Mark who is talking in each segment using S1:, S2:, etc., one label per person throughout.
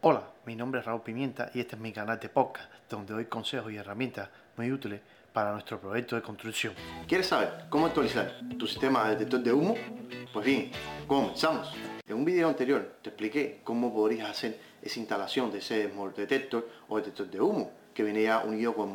S1: Hola, mi nombre es Raúl Pimienta y este es mi canal de podcast donde doy consejos y herramientas muy útiles para nuestro proyecto de construcción.
S2: ¿Quieres saber cómo actualizar tu sistema de detector de humo? Pues bien, comenzamos. En un video anterior te expliqué cómo podrías hacer esa instalación de ese detector o detector de humo que venía unido con,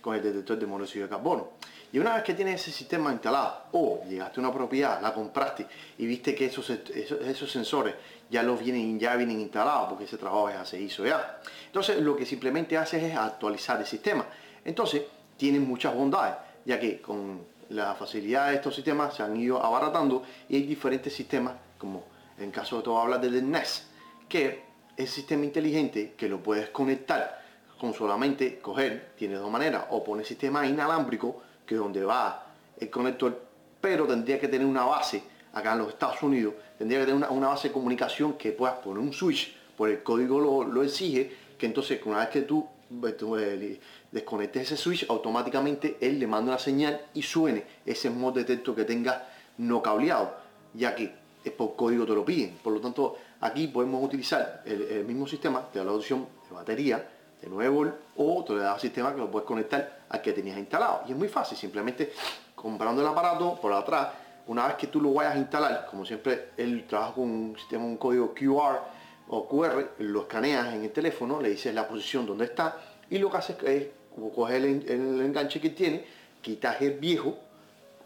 S2: con el detector de monóxido de carbono. Y una vez que tienes ese sistema instalado o llegaste a una propiedad, la compraste y viste que esos, esos, sensores ya los vienen, ya vienen instalados porque ese trabajo ya se hizo ya. Entonces lo que simplemente haces es actualizar el sistema. Entonces tienen muchas bondades, ya que con la facilidad de estos sistemas se han ido abaratando y hay diferentes sistemas, como en caso de todo hablar del NES, que es sistema inteligente que lo puedes conectar con solamente coger, tiene dos maneras, o poner sistema inalámbrico, que donde va el conector, pero tendría que tener una base, acá en los Estados Unidos, tendría que tener una, base de comunicación que puedas poner un switch, por el código lo, exige, que entonces una vez que tú, pues, eh, desconectes ese switch, automáticamente él le manda una señal y suene ese modo detector que tenga no cableado, ya que es por código te lo piden. Por lo tanto, aquí podemos utilizar el, mismo sistema de la opción de batería, de nuevo o te das sistema que lo puedes conectar al que tenías instalado. Y es muy fácil, simplemente comprando el aparato por atrás, una vez que tú lo vayas a instalar, como siempre él trabaja con un sistema, un código QR o QR, lo escaneas en el teléfono, le dices la posición donde está y lo que haces es coger el, enganche que tiene, quitas el viejo,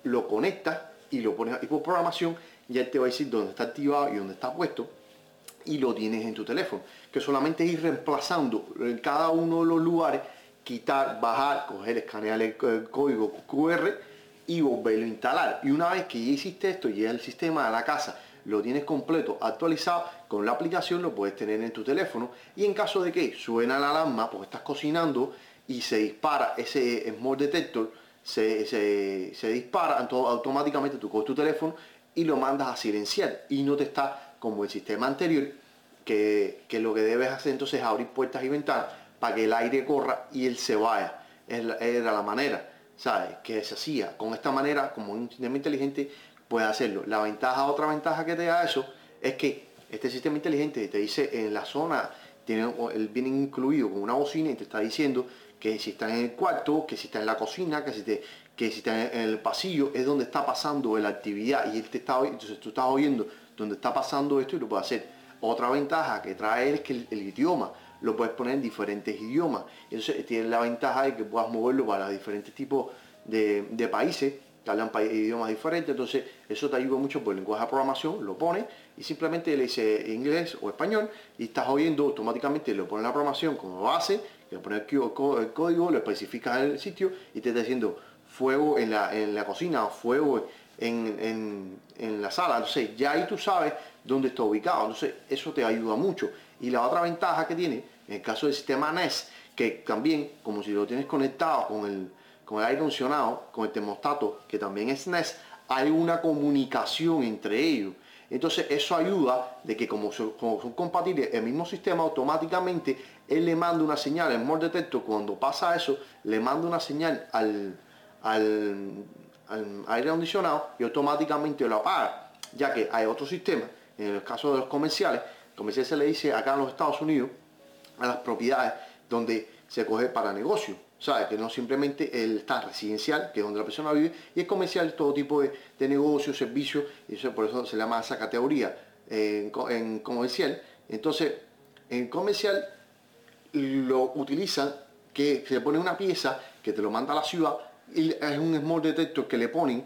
S2: lo conectas y lo pones y por programación ya te va a decir dónde está activado y dónde está puesto y lo tienes en tu teléfono. Que solamente ir reemplazando en cada uno de los lugares, quitar, bajar, coger, escanear el, código QR y volverlo a instalar. Y una vez que ya hiciste esto, ya el sistema de la casa lo tienes completo, actualizado, con la aplicación lo puedes tener en tu teléfono. Y en caso de que suena la alarma porque estás cocinando y se dispara ese small detector, se, se, dispara, entonces automáticamente tú coges tu teléfono y lo mandas a silenciar y no te está como el sistema anterior, que, lo que debes hacer entonces es abrir puertas y ventanas para que el aire corra y él se vaya. Era la manera, ¿sabes? Que se hacía. Con esta manera, como un sistema inteligente, puede hacerlo. La ventaja, otra ventaja que te da eso, es que este sistema inteligente te dice en la zona, tiene, él viene incluido con una bocina y te está diciendo que si está en el cuarto, que si está en la cocina, que si, te, que si está en el pasillo, es donde está pasando la actividad y él te está entonces tú estás oyendo donde está pasando esto y lo puede hacer. Otra ventaja que trae es que el, idioma lo puedes poner en diferentes idiomas. Entonces tiene la ventaja de que puedas moverlo para diferentes tipos de, países que hablan idiomas diferentes. Entonces eso te ayuda mucho por el lenguaje de programación, lo pones y simplemente le dice inglés o español y estás oyendo automáticamente, lo pones la programación como base, le pones el, código, lo especificas en el sitio y te está diciendo fuego en la, en la cocina, fuego en, la sala. Entonces ya ahí tú sabes dónde está ubicado. Entonces eso te ayuda mucho. Y la otra ventaja que tiene, en el caso del sistema NES, que también, como si lo tienes conectado con el, con el aire acondicionado, con el termostato, que también es NES, hay una comunicación entre ellos. Entonces eso ayuda de que como son, compatibles el mismo sistema automáticamente él le manda una señal, el more detector cuando pasa eso le manda una señal al, al al aire acondicionado y automáticamente lo apaga, ya que hay otro sistema, en el caso de los comerciales, comercial se le dice acá en los Estados Unidos a las propiedades donde se coge para negocio, ¿sabes? Que no simplemente el está residencial, que es donde la persona vive, y es comercial todo tipo de, de negocios, servicios, y eso, por eso se llama esa categoría en, en comercial. Entonces, en comercial lo utilizan que se pone una pieza que te lo manda a la ciudad es un small detector que le ponen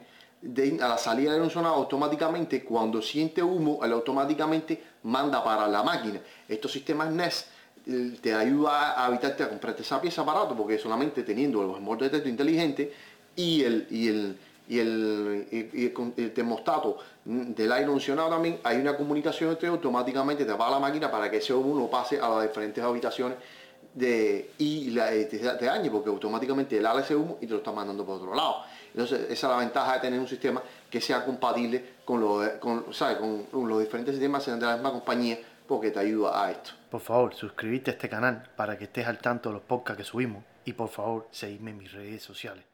S2: a la salida de un sonado automáticamente cuando siente humo él automáticamente manda para la máquina. Estos sistemas NES te ayuda a evitarte a comprarte esa pieza aparato porque solamente teniendo el small detector inteligente y el y el y el, termostato del aire acondicionado también hay una comunicación entre automáticamente te apaga la máquina para que ese humo pase a las diferentes habitaciones de, y la, te, te, dañe porque automáticamente el ala ese humo y te lo está mandando por otro lado. Entonces esa es la ventaja de tener un sistema que sea compatible con, los, con, con los diferentes sistemas de la misma compañía porque te ayuda a esto.
S1: Por favor, suscríbete a este canal para que estés al tanto de los podcasts que subimos y por favor, seguidme en mis redes sociales.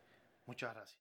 S1: Muchas gracias.